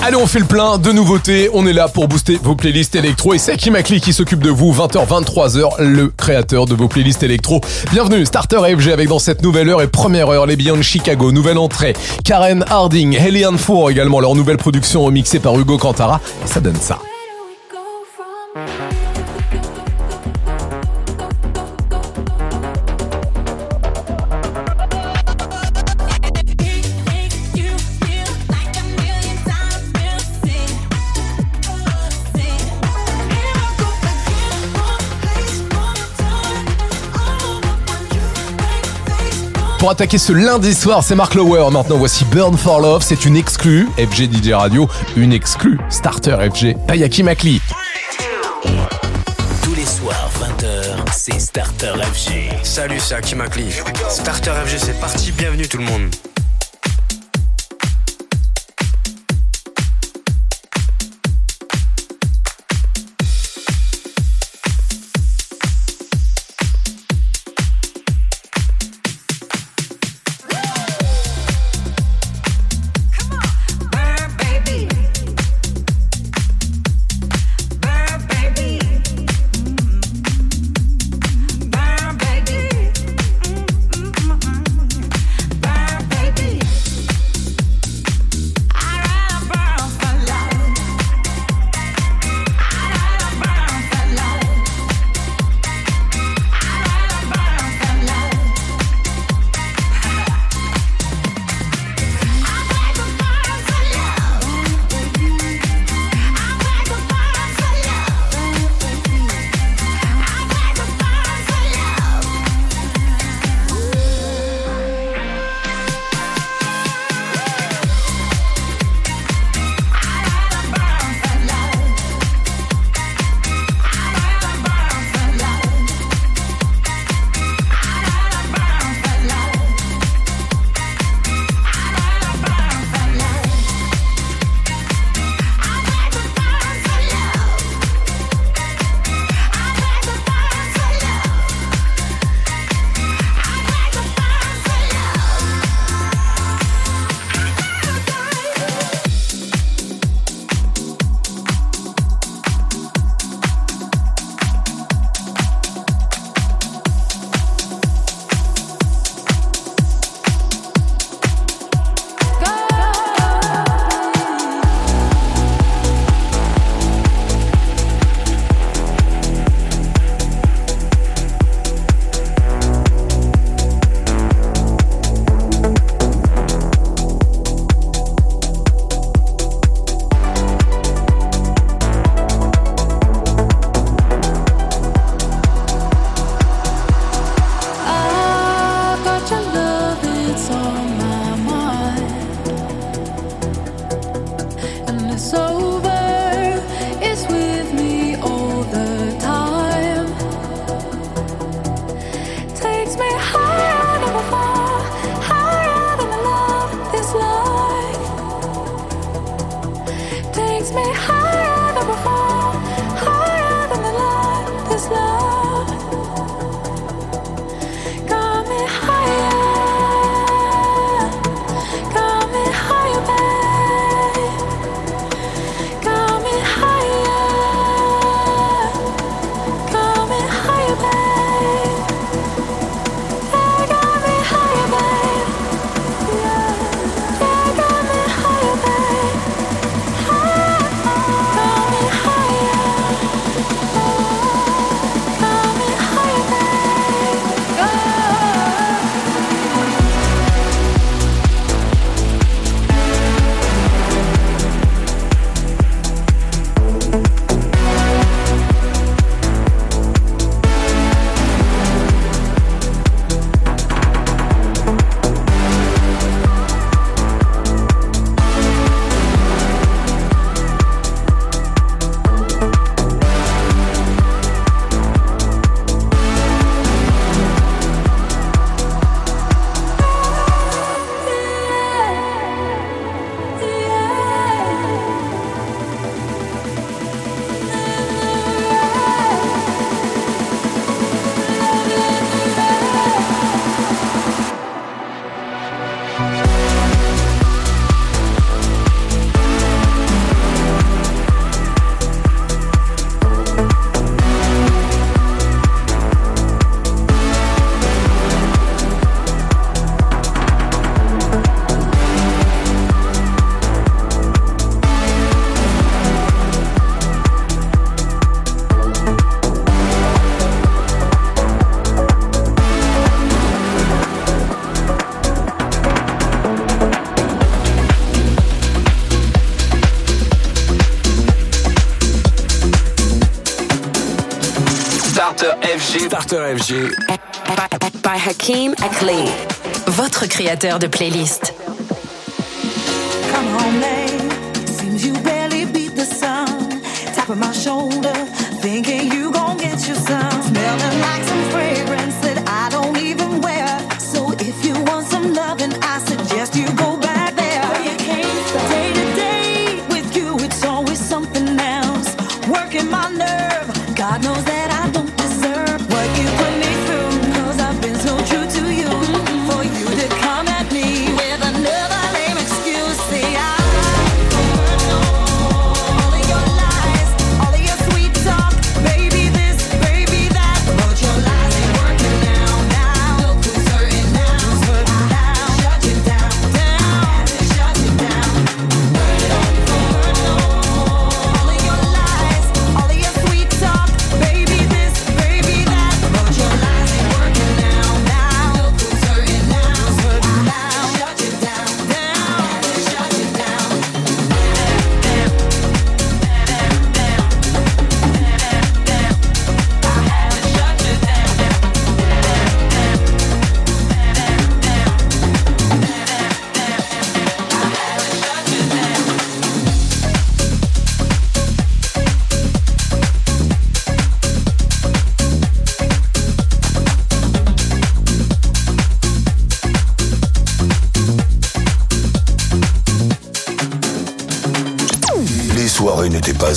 Allez, on fait le plein de nouveautés. On est là pour booster vos playlists électro. Et c'est Kim Akli qui s'occupe de vous. 20h, 23h, le créateur de vos playlists électro. Bienvenue, Starter FG avec dans cette nouvelle heure et première heure les Beyond Chicago. Nouvelle entrée. Karen Harding, Hellion Four également. Leur nouvelle production remixée par Hugo Cantara. Et ça donne ça. Pour attaquer ce lundi soir, c'est Mark Lower. Maintenant, voici Burn for Love. C'est une exclue. FG DJ Radio, une exclue. Starter FG. Payaki Makli. Tous les soirs, 20h, c'est Starter FG. Salut, c'est Hakim Akli. Starter FG, c'est parti. Bienvenue tout le monde. FG. Starter FG. By, Hakim Akli. Votre créateur de playlist.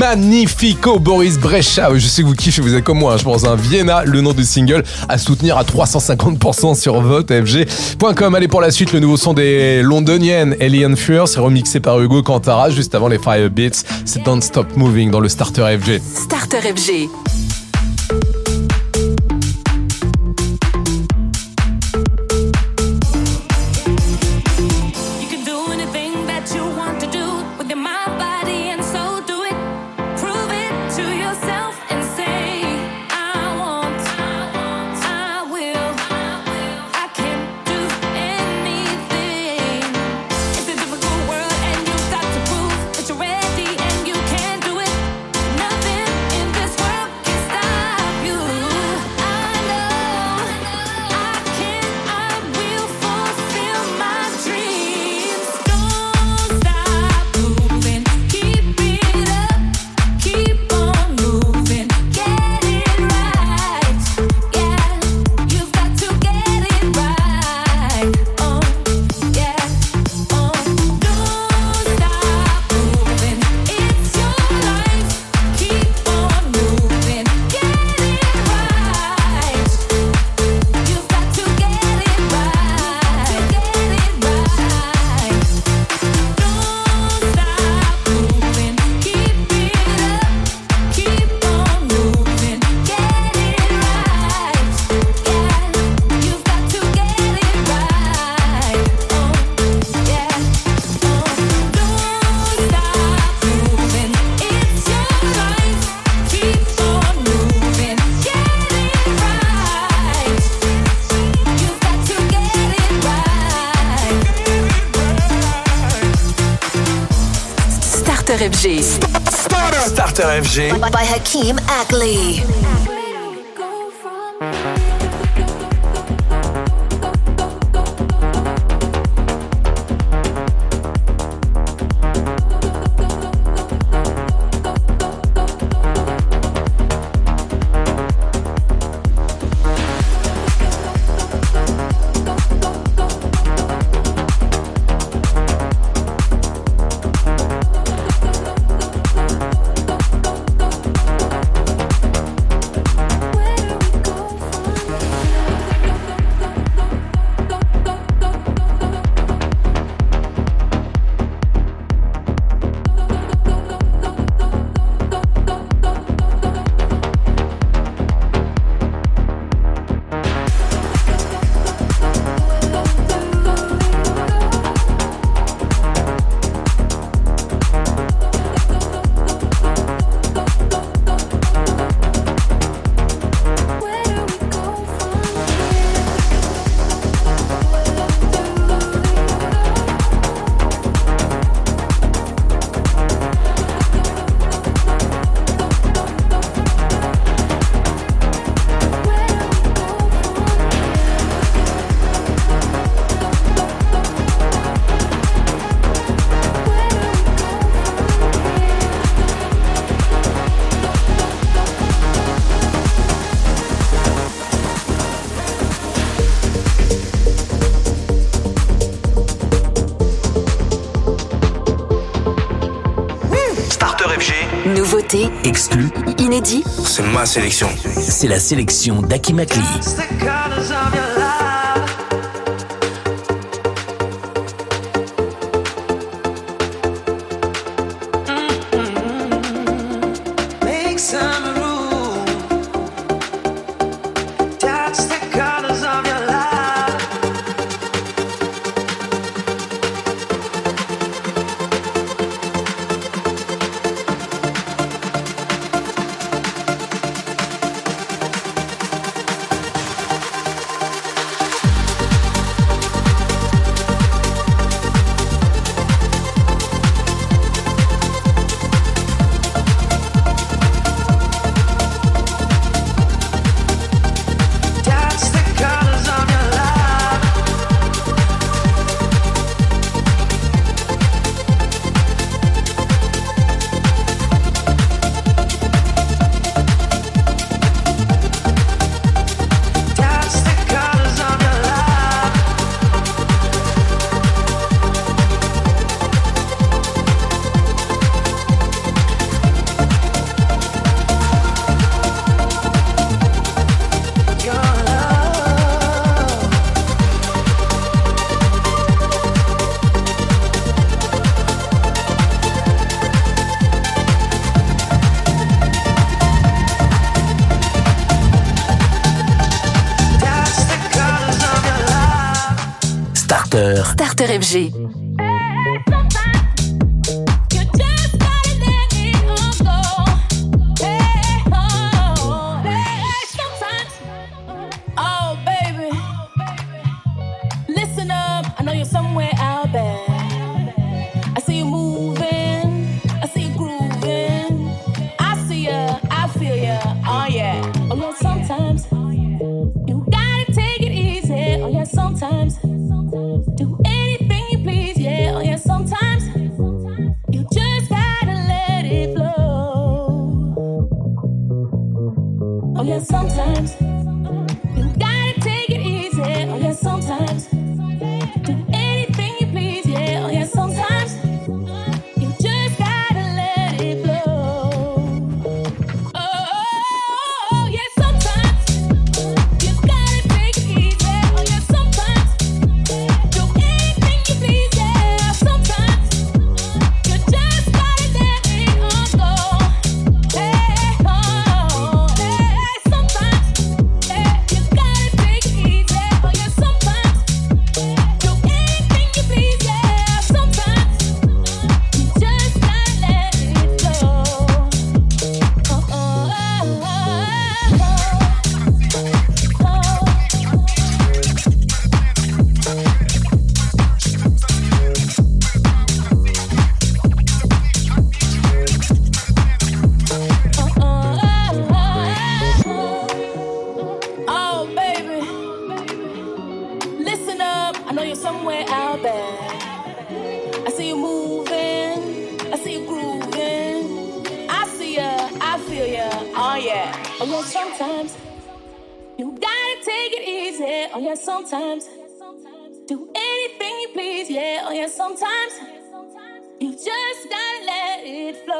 Magnifico Boris Brecha. Je sais que vous kiffez, vous êtes comme moi, hein, je pense. Hein. Vienna, le nom du single, à soutenir à 350% sur votefg.com. Allez, pour la suite, le nouveau son des londoniennes Alien Fuhr, c'est remixé par Hugo Cantara juste avant les Fire Beats. C'est Don't Stop Moving dans le Starter FG. Starter FG. Energy by, by Hakeem Ackley. exclus, inédits. C'est ma sélection. C'est la sélection d'Aki Makli. léger. sometimes. Do anything you please, yeah, oh yeah, sometimes. You just gotta let it flow.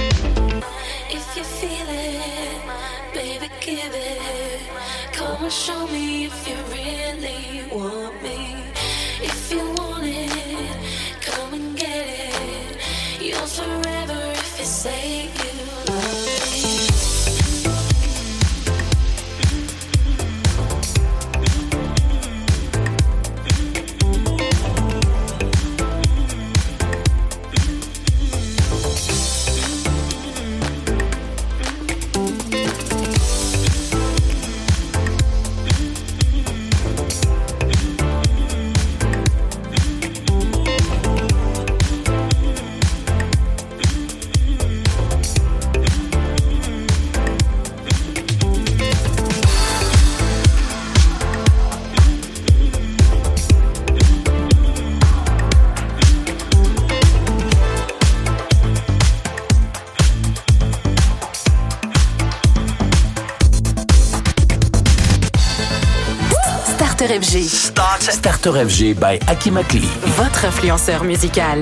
Votre influenceur musical.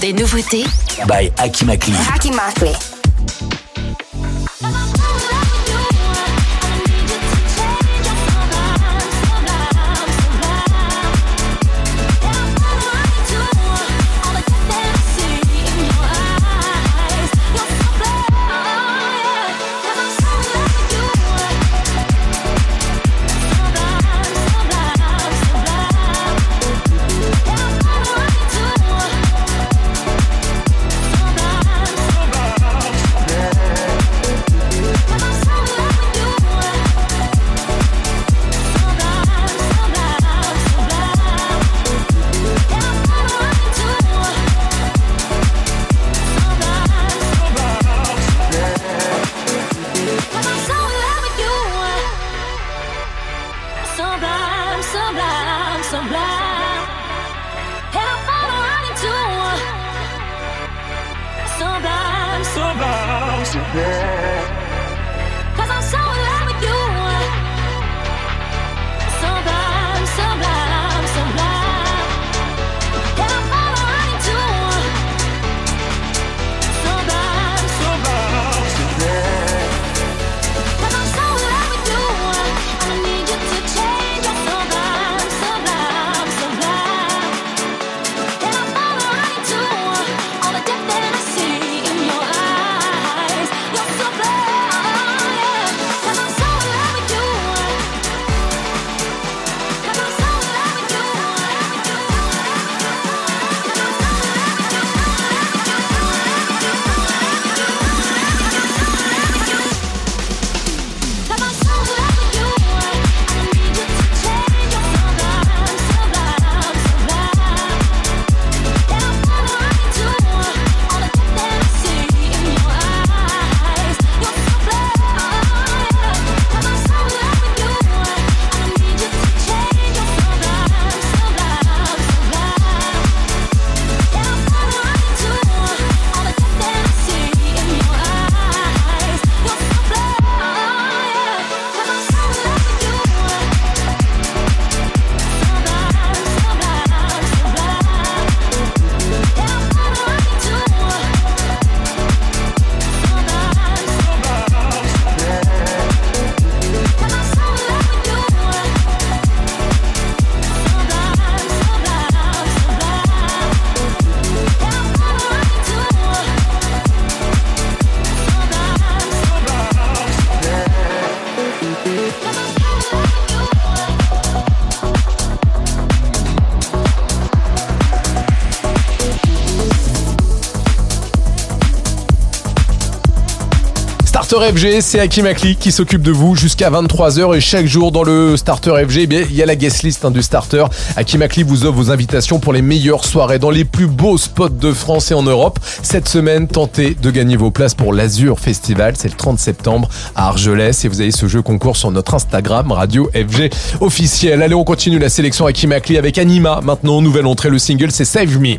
des nouveautés by Akimakli. Akimakli. Starter FG, c'est Hakim Akli qui s'occupe de vous jusqu'à 23h et chaque jour dans le Starter FG, eh il y a la guest list hein, du Starter. Hakim Akli vous offre vos invitations pour les meilleures soirées dans les plus beaux spots de France et en Europe. Cette semaine, tentez de gagner vos places pour l'Azur Festival. C'est le 30 septembre à Argelès et vous avez ce jeu concours sur notre Instagram Radio FG officiel. Allez, on continue la sélection Hakim Akli avec Anima. Maintenant, nouvelle entrée, le single c'est Save Me.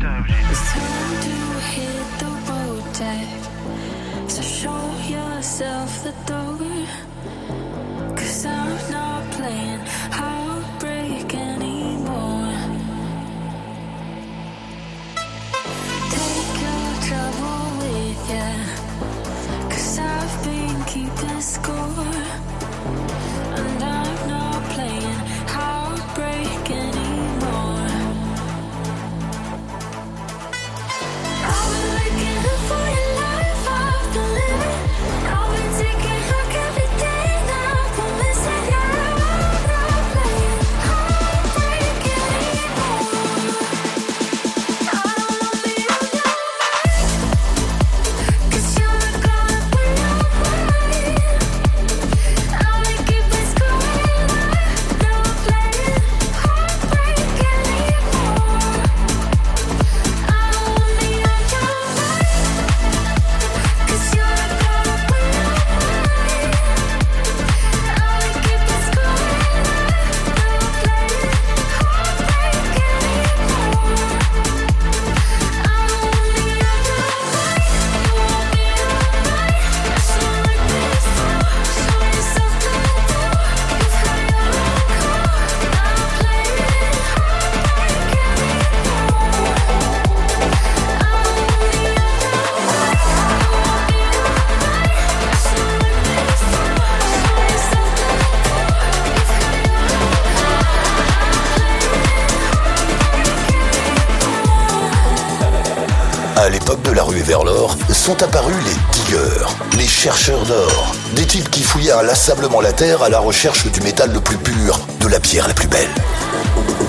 Sont apparus les diggers, les chercheurs d'or. Des types qui fouillaient inlassablement la terre à la recherche du métal le plus pur, de la pierre la plus belle.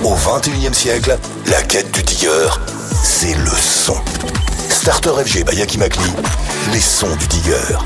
Au 21e siècle, la quête du digger, c'est le son. Starter FG by Yaki Makli, les sons du digger.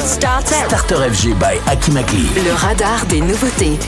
Starter. FG by Akimakli. Le radar des nouveautés.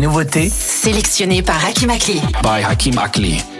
nouveautés sélectionnées par Hakim Akli. By Hakim Akli.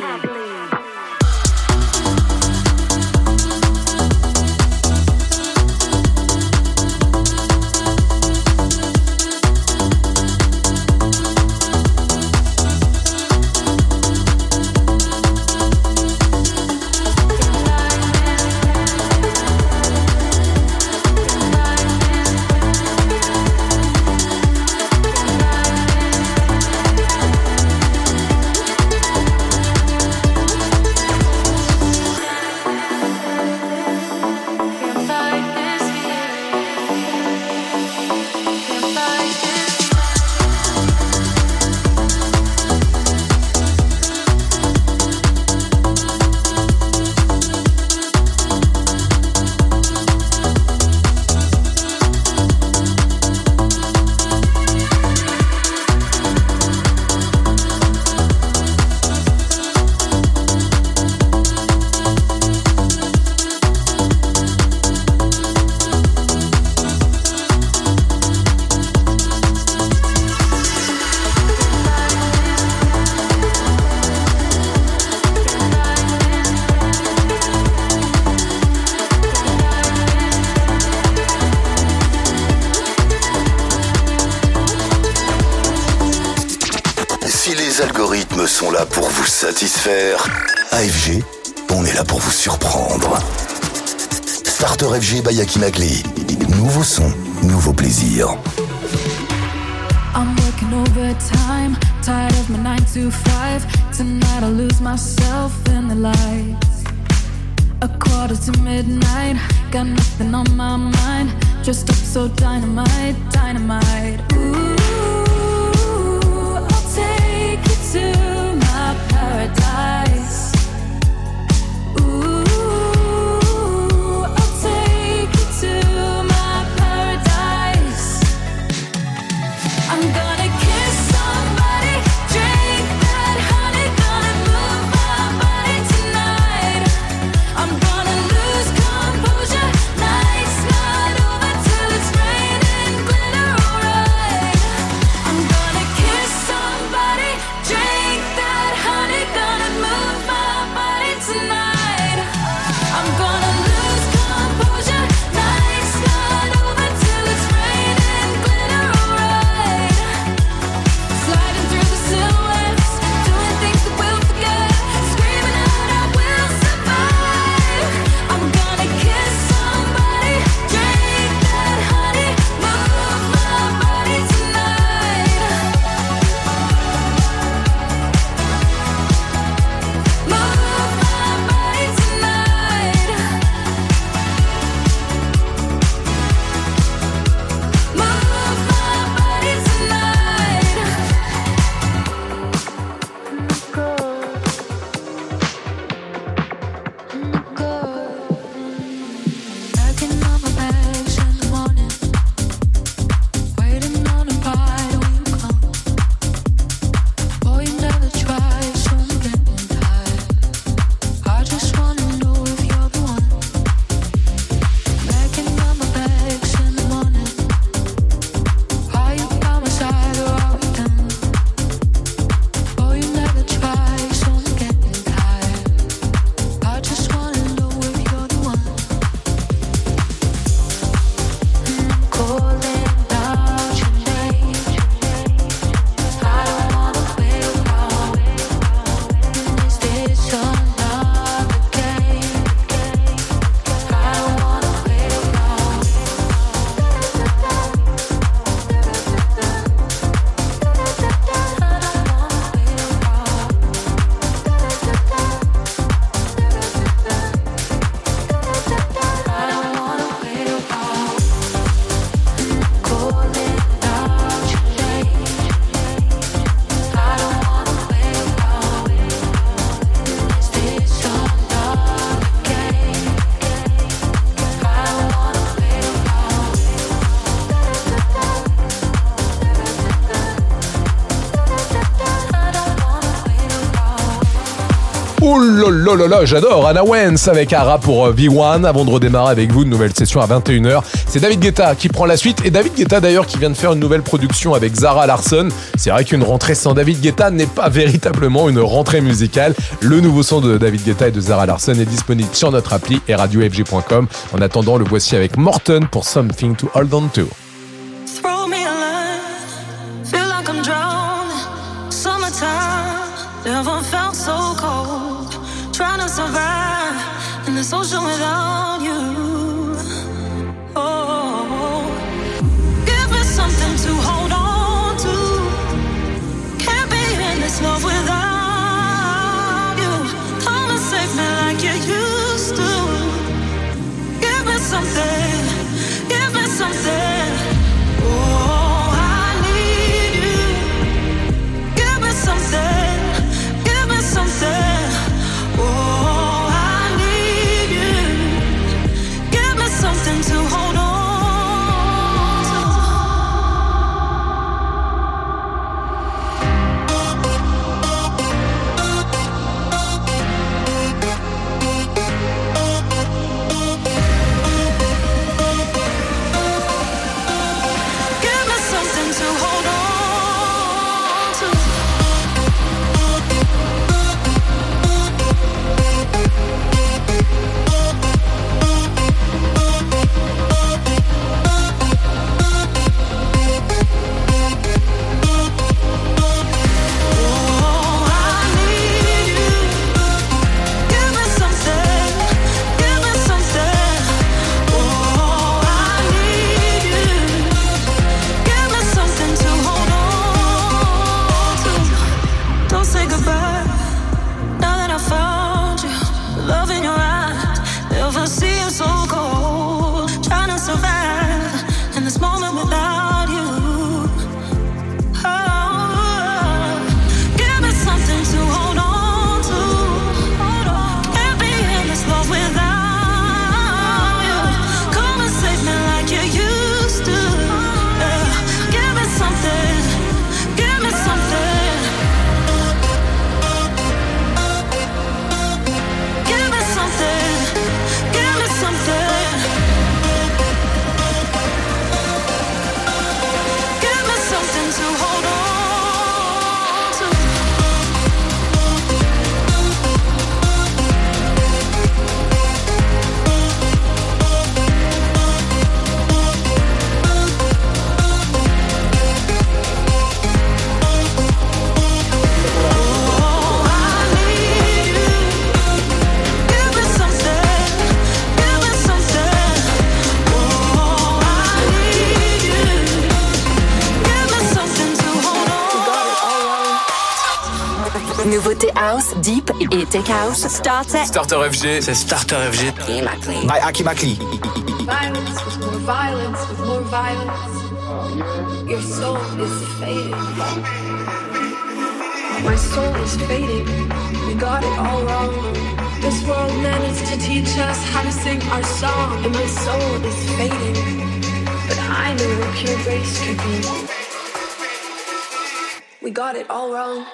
Nouveau son, nouveau plaisir. I'm working overtime, tired of my 9 to 5. Tonight I lose myself in the lights. A quarter to midnight, got nothing on my mind. Just up so dynamite, dynamite. Là, j'adore. Anna Wentz avec Ara pour euh, V1. Avant de redémarrer avec vous, une nouvelle session à 21h. C'est David Guetta qui prend la suite. Et David Guetta d'ailleurs qui vient de faire une nouvelle production avec Zara Larson. C'est vrai qu'une rentrée sans David Guetta n'est pas véritablement une rentrée musicale. Le nouveau son de David Guetta et de Zara Larson est disponible sur notre appli et radiofg.com. En attendant, le voici avec Morton pour Something to Hold On To. Et tech house. Starter. Starter FG, c'est Starter FG. By Aki Makli. Violence with more violence with more violence. Your soul is fading. My soul is fading. We got it all wrong. This world managed to teach us how to sing our song, and my soul is fading. But I know what pure grace could be. We got it all wrong.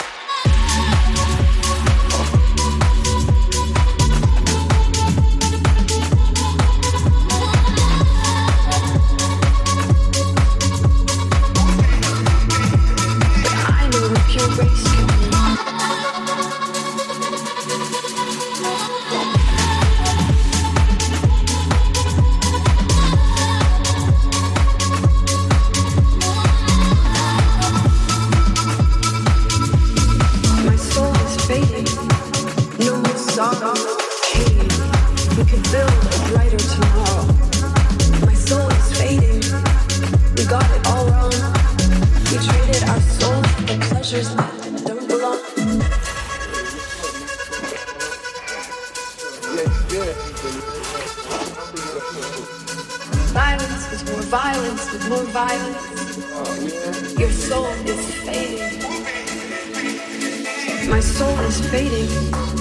My soul is fading.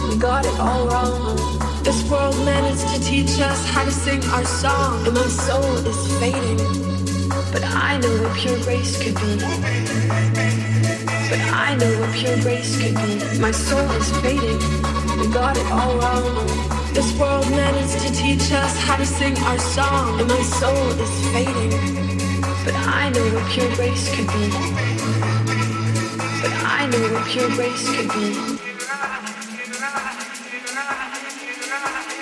We got it all wrong. This world managed to teach us how to sing our song. And my soul is fading. But I know what pure grace could be. But I know what pure grace could be. My soul is fading. We got it all wrong. This world managed to teach us how to sing our song. And my soul is fading. But I know what pure grace could be reminder of what pure grace could be.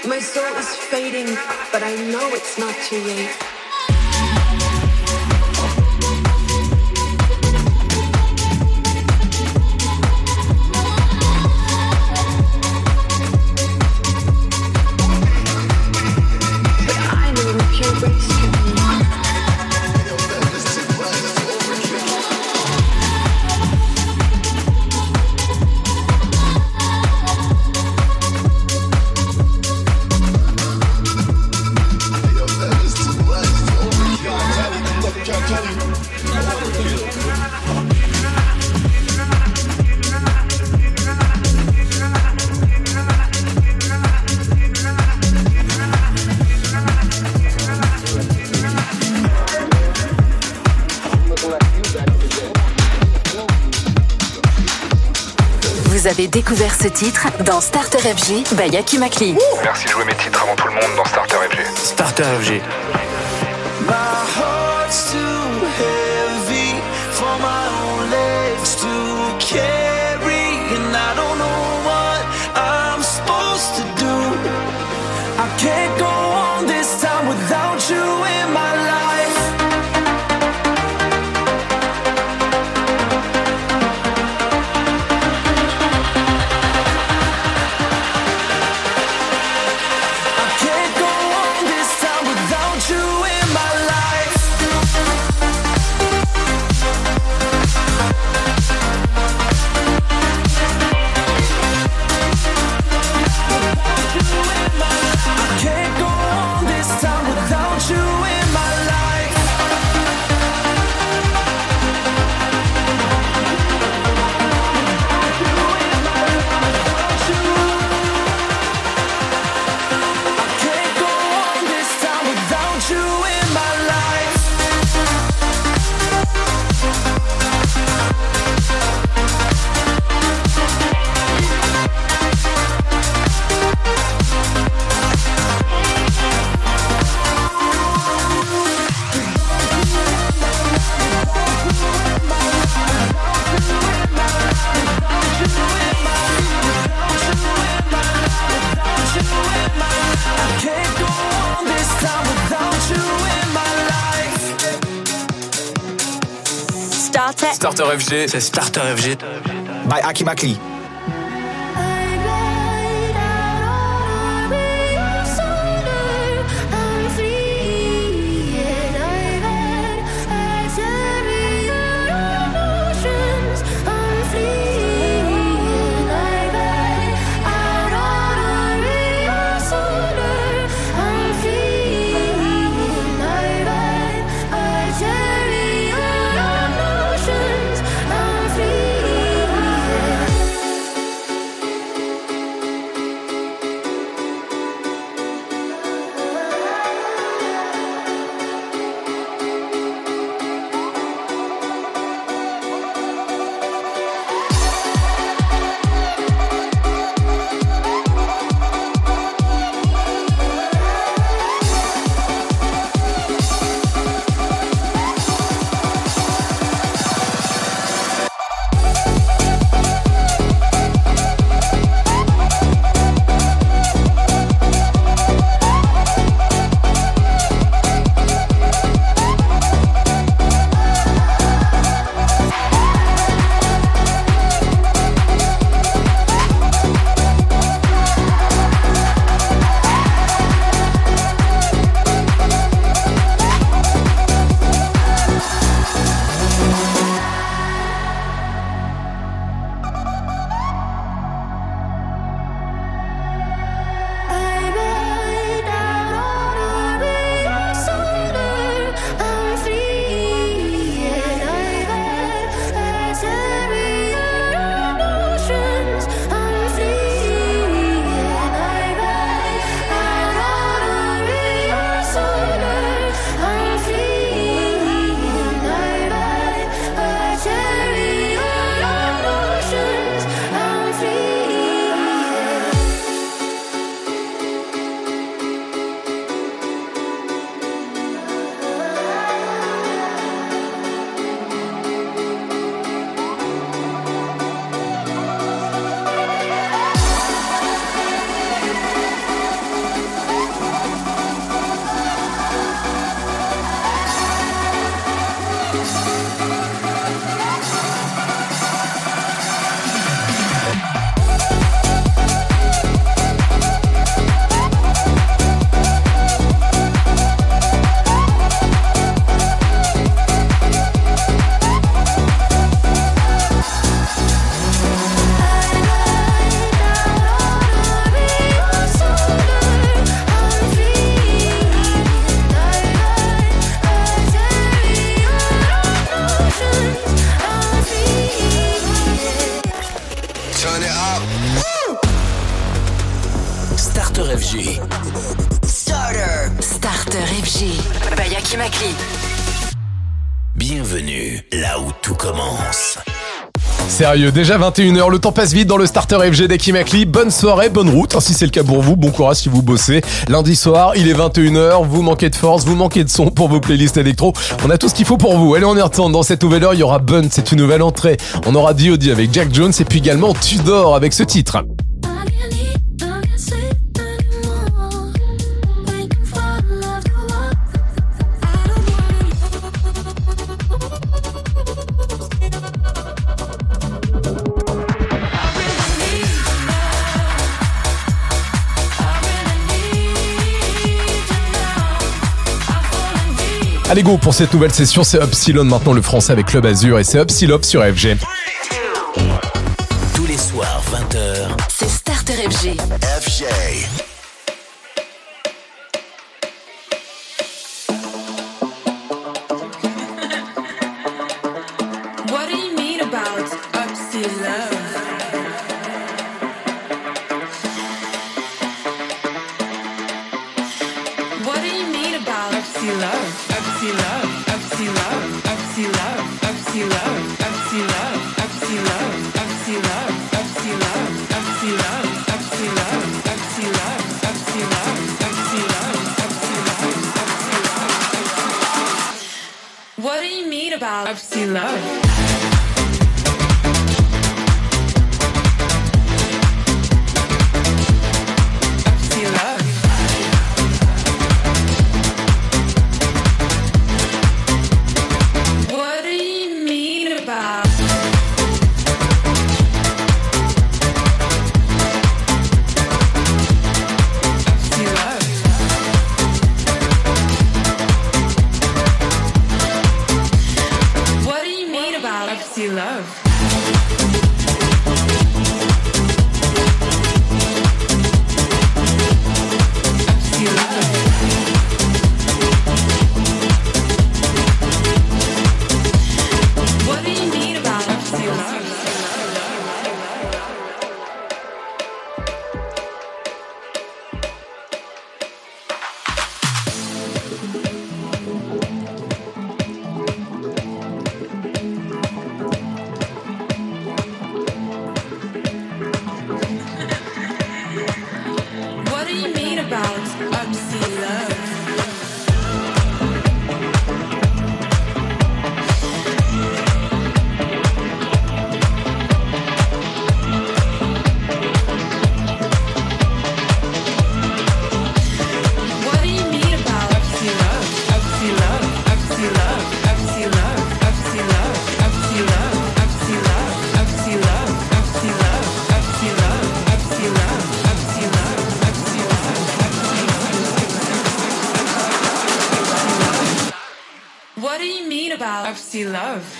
My soul is fading, but I know it's not too late. découvert ce titre dans Starter FG by Yaki Makli. Merci de jouer mes titres avant tout le monde dans Starter FG. Starter FG. C'est Starter FG. By Akimakli. Sérieux, déjà 21h, le temps passe vite dans le starter FG d'Akim Akli. Bonne soirée, bonne route, hein, si c'est le cas pour vous. Bon courage si vous bossez. Lundi soir, il est 21h, vous manquez de force, vous manquez de son pour vos playlists électro. On a tout ce qu'il faut pour vous. Allez, on y retourne. Dans cette nouvelle heure, il y aura Bun, c'est une nouvelle entrée. On aura D.O.D. avec Jack Jones et puis également Tudor avec ce titre. Allez go pour cette nouvelle session, c'est Upsilon maintenant le français avec Club Azur et c'est Upsilop sur FG. Tous les soirs, 20h. C'est Starter FG. FG. I've seen love. Love?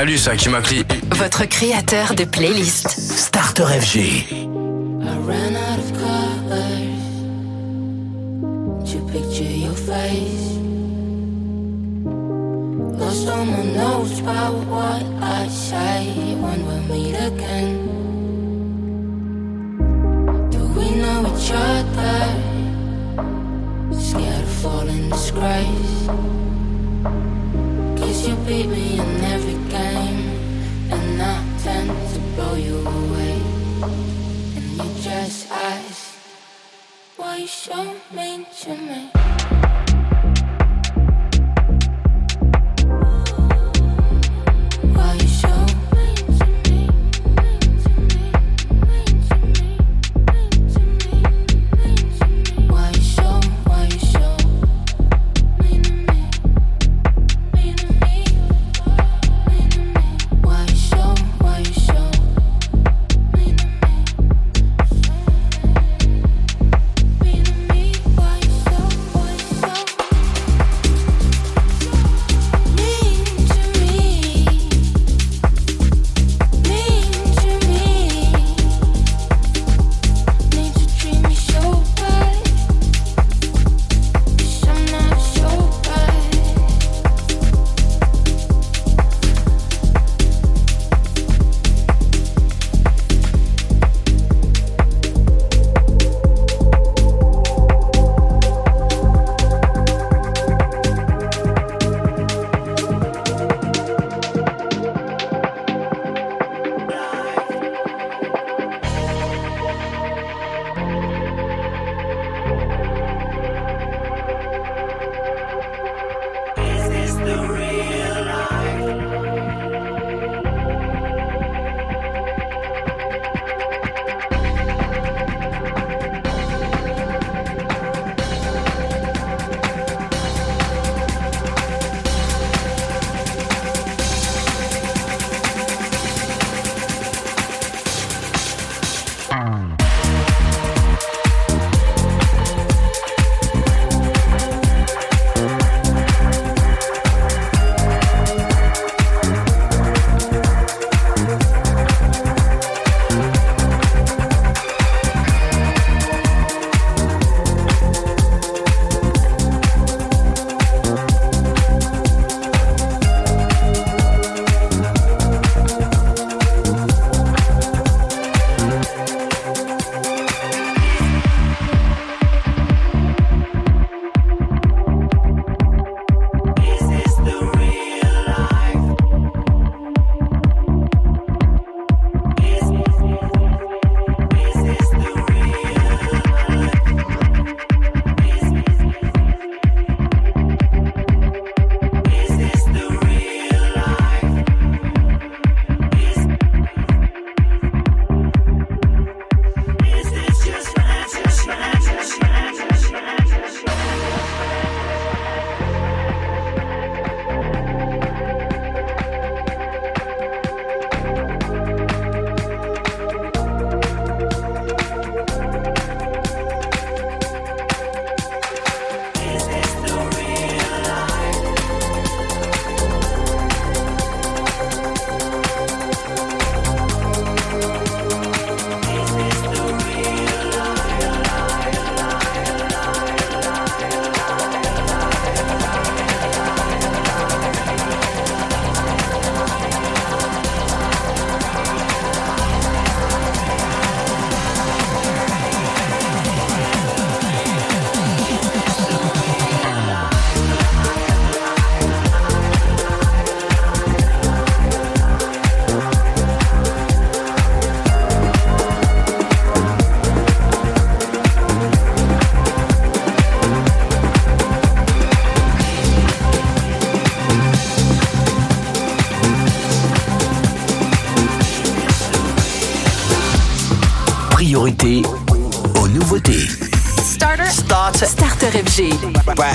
Salut, c'est Hakim Akli. Votre créateur de playlist. Starter FG. I ran out of colors to picture your face. Lost all my notes about what I say when we meet again. Do we know each other? Scared of falling disgrace. Cause you beat me in Show me, show me.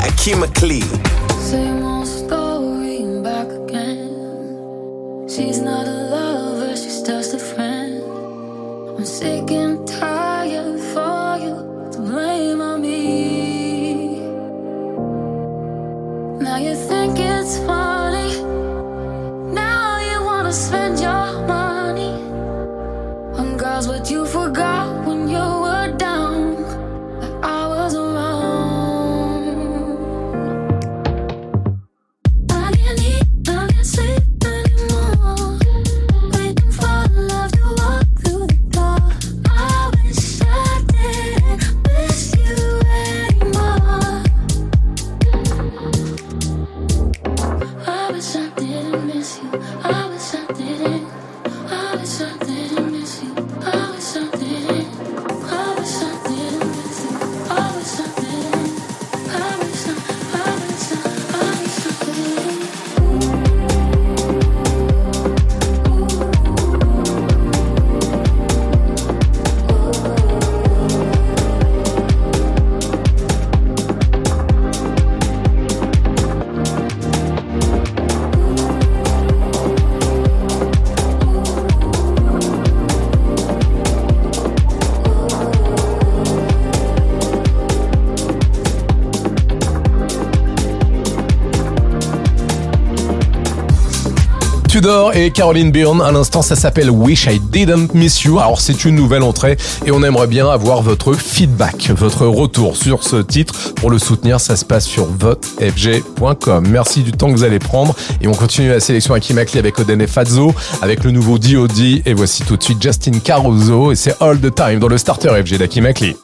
By Tudor et Caroline Byrne. À l'instant, ça s'appelle Wish I Didn't Miss You. Alors, c'est une nouvelle entrée et on aimerait bien avoir votre feedback, votre retour sur ce titre. Pour le soutenir, ça se passe sur votefg.com. Merci du temps que vous allez prendre et on continue la sélection à Kimakli avec Oden et Fazzo, avec le nouveau D.O.D. Et voici tout de suite Justin Caruso et c'est All the Time dans le starter FG d'Akimakli.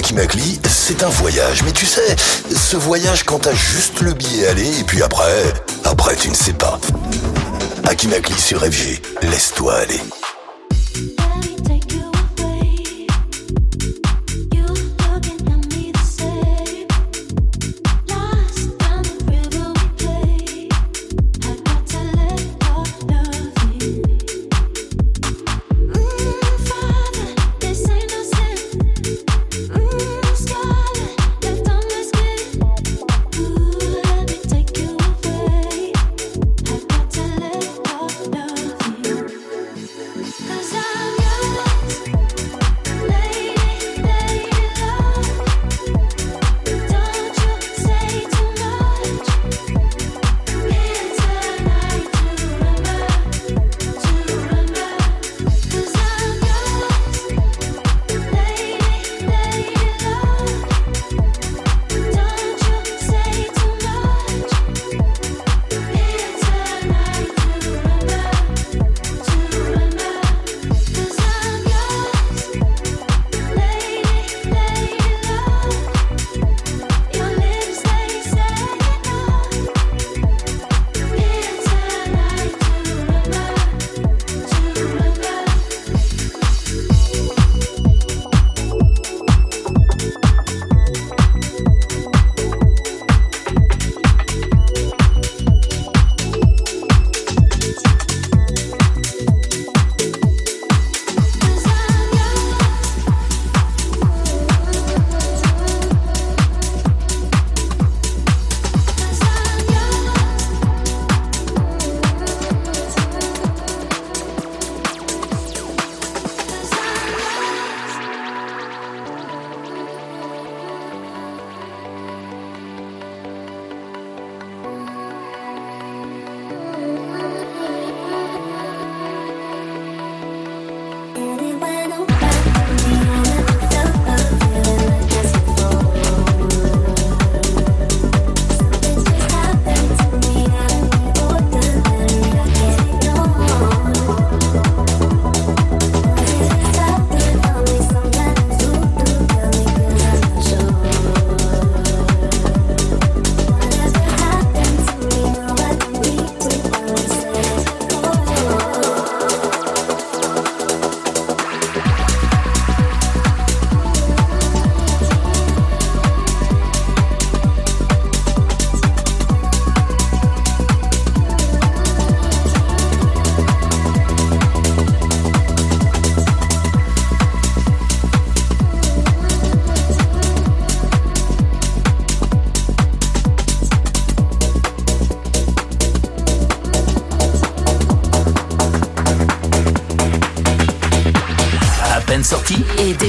Akimakli, c'est un voyage. Mais tu sais, ce voyage quand t'as juste le billet aller et puis après, après tu ne sais pas. Akimakli sur FG, laisse-toi aller.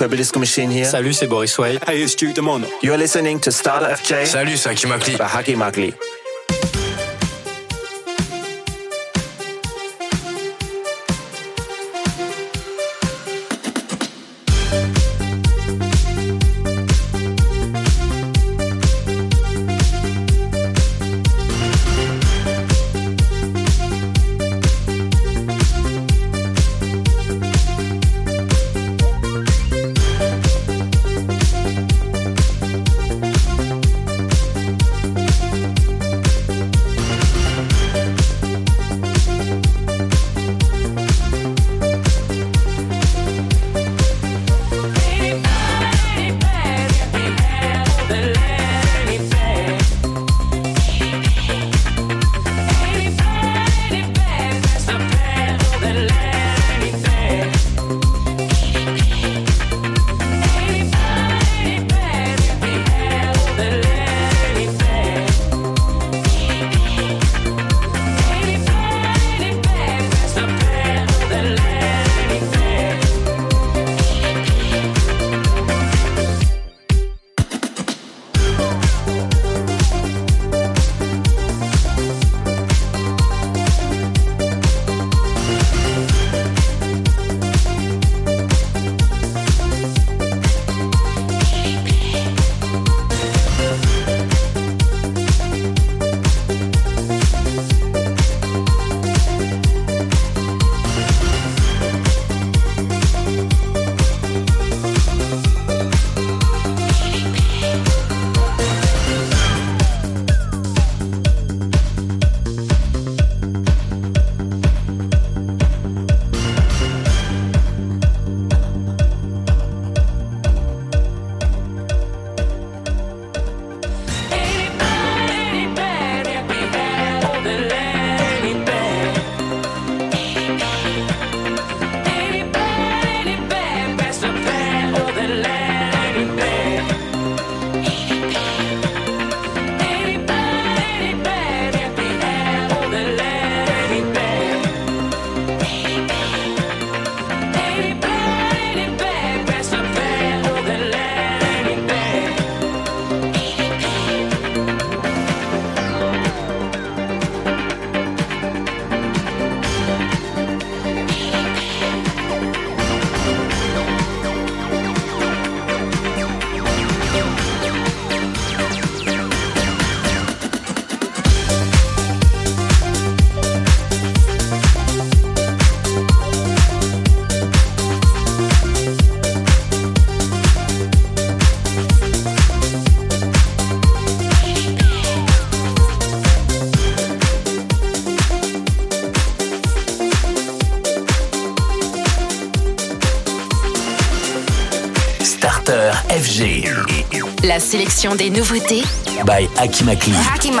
FG. Hey, it's Purple Machine here. Salut, c'est Boris Way. Hey, it's Duke Demono. You're listening to Starter FJ Salut, c'est Hakim Akli. by Hakim Akli. La sélection des nouveautés by Akimakli. Hakim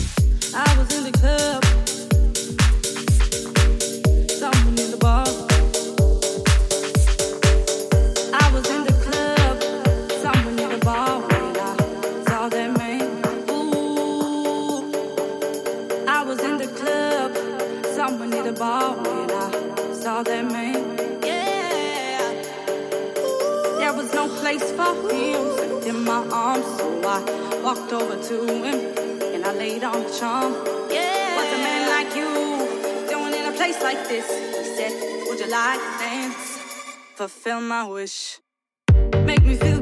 like this. He said, Would you like to dance? Fulfill my wish. Make me feel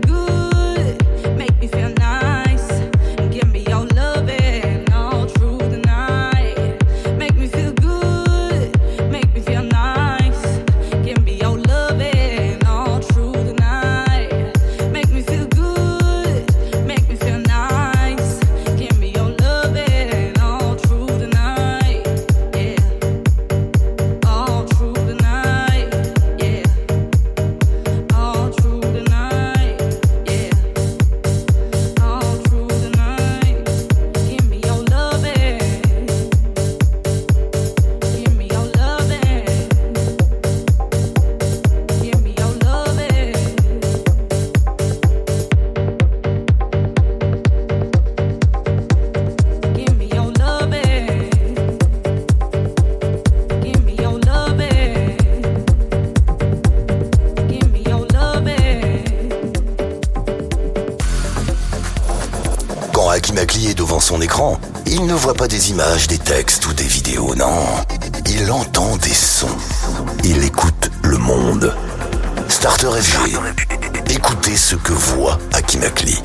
écran, il ne voit pas des images, des textes ou des vidéos, non. Il entend des sons. Il écoute le monde. Starter FG. Écoutez ce que voit Akimakli.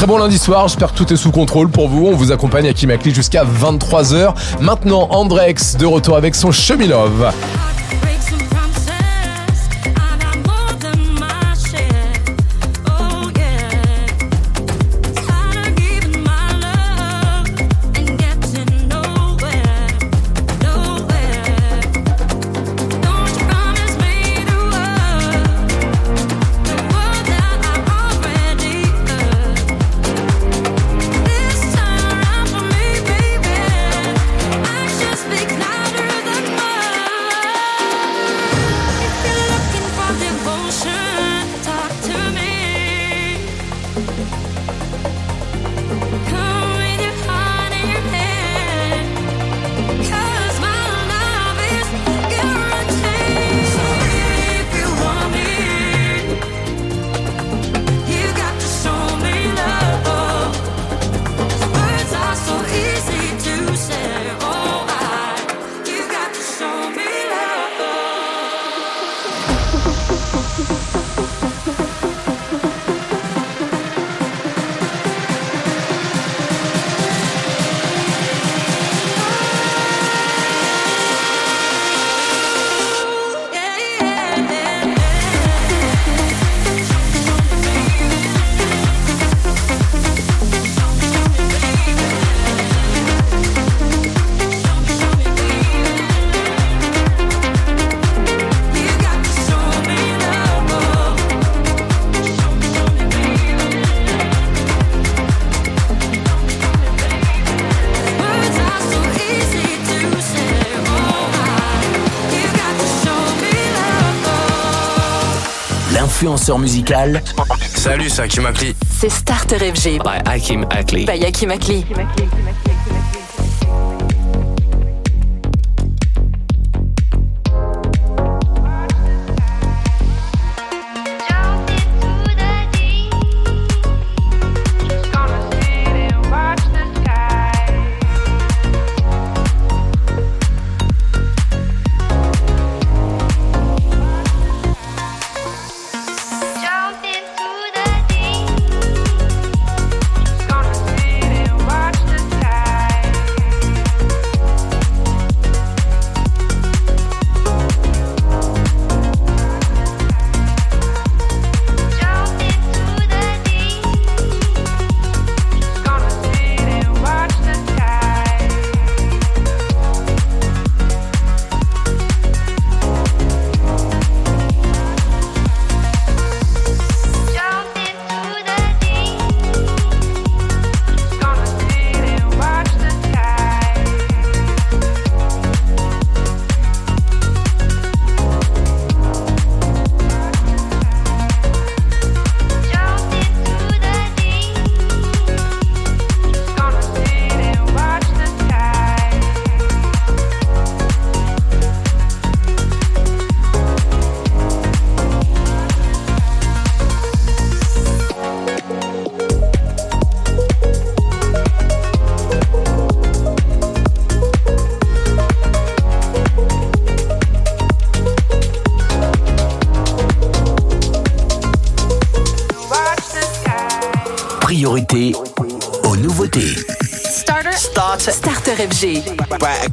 Très bon lundi soir, j'espère que tout est sous contrôle pour vous. On vous accompagne à Kimakli jusqu'à 23h. Maintenant, Andrex de retour avec son Chemilove. l'influenceur musical. Salut, c'est Hakim Akli. C'est Starter FG. By Hakim Akli. By Akim Hakim Akli.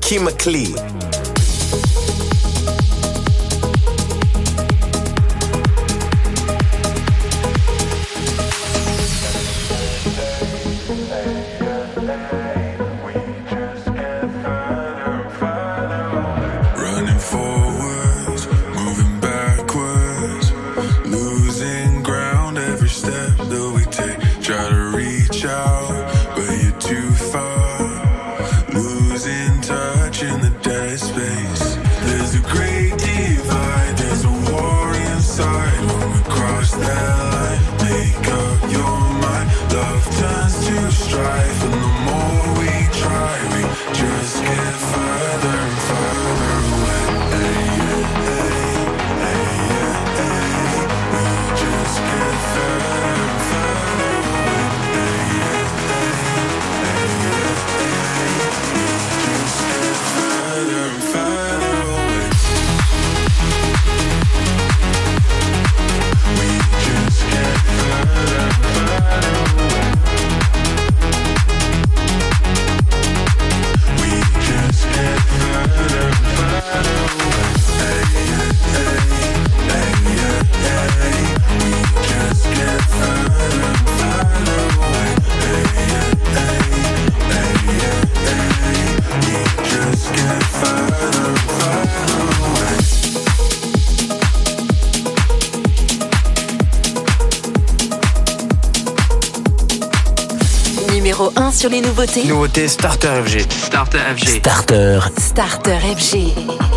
chemically numéro 1 sur les nouveautés. Nouveauté Starter FG. Starter FG. Starter. Starter FG.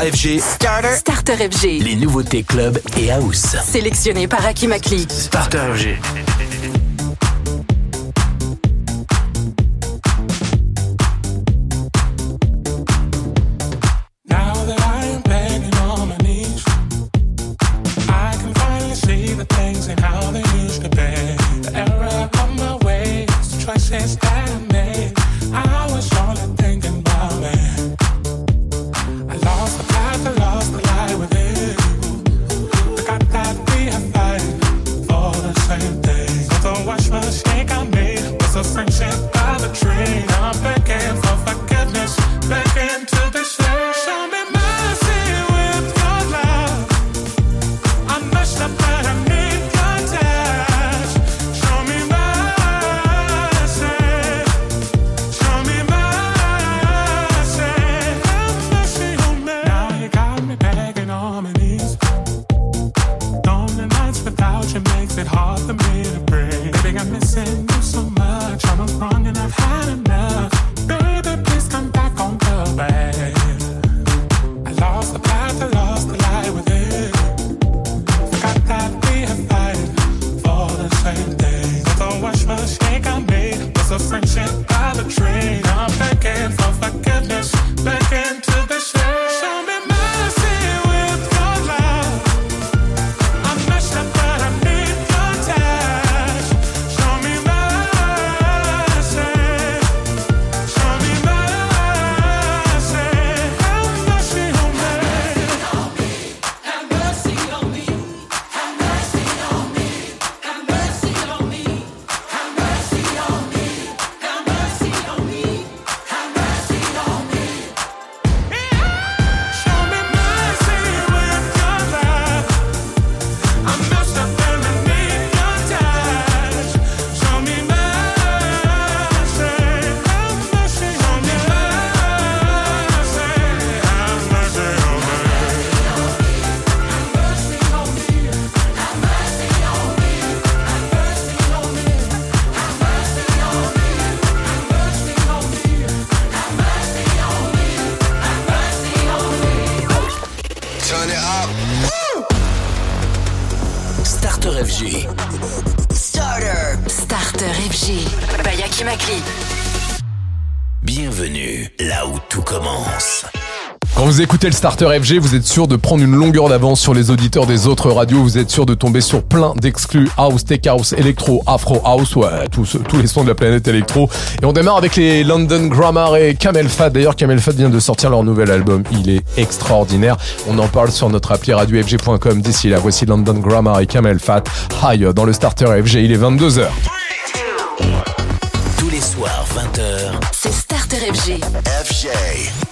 FG. Starter. Starter FG. Les nouveautés club et house. Sélectionné par Akimakli. Starter FG. le Starter FG, vous êtes sûr de prendre une longueur d'avance sur les auditeurs des autres radios, vous êtes sûr de tomber sur plein d'exclus house, tech house, électro, afro house, ouais, tous, tous les sons de la planète électro. Et on démarre avec les London Grammar et Kamel Fad. D'ailleurs, Kamel Fad vient de sortir leur nouvel album, il est extraordinaire. On en parle sur notre appli radiofg.com. D'ici là, voici London Grammar et Kamel Fat. Hi, euh, dans le Starter FG, il est 22h. Tous les soirs, 20h, c'est Starter FG. FG.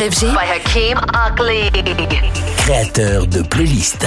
FG by Hakim Ackley. Créateur de playlists.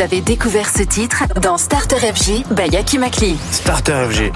Vous avez découvert ce titre dans Starter FG by Yaki Makli. Starter FG.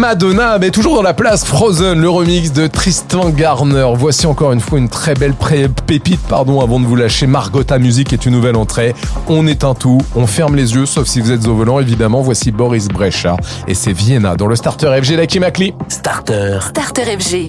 Madonna, mais toujours dans la place Frozen, le remix de Tristan Garner. Voici encore une fois une très belle pré- pépite, pardon, avant de vous lâcher. Margotha Music est une nouvelle entrée. On éteint tout, on ferme les yeux, sauf si vous êtes au volant, évidemment. Voici Boris Brecha et c'est Vienna dans le starter FG d'Aki Makli. Starter. Starter FG.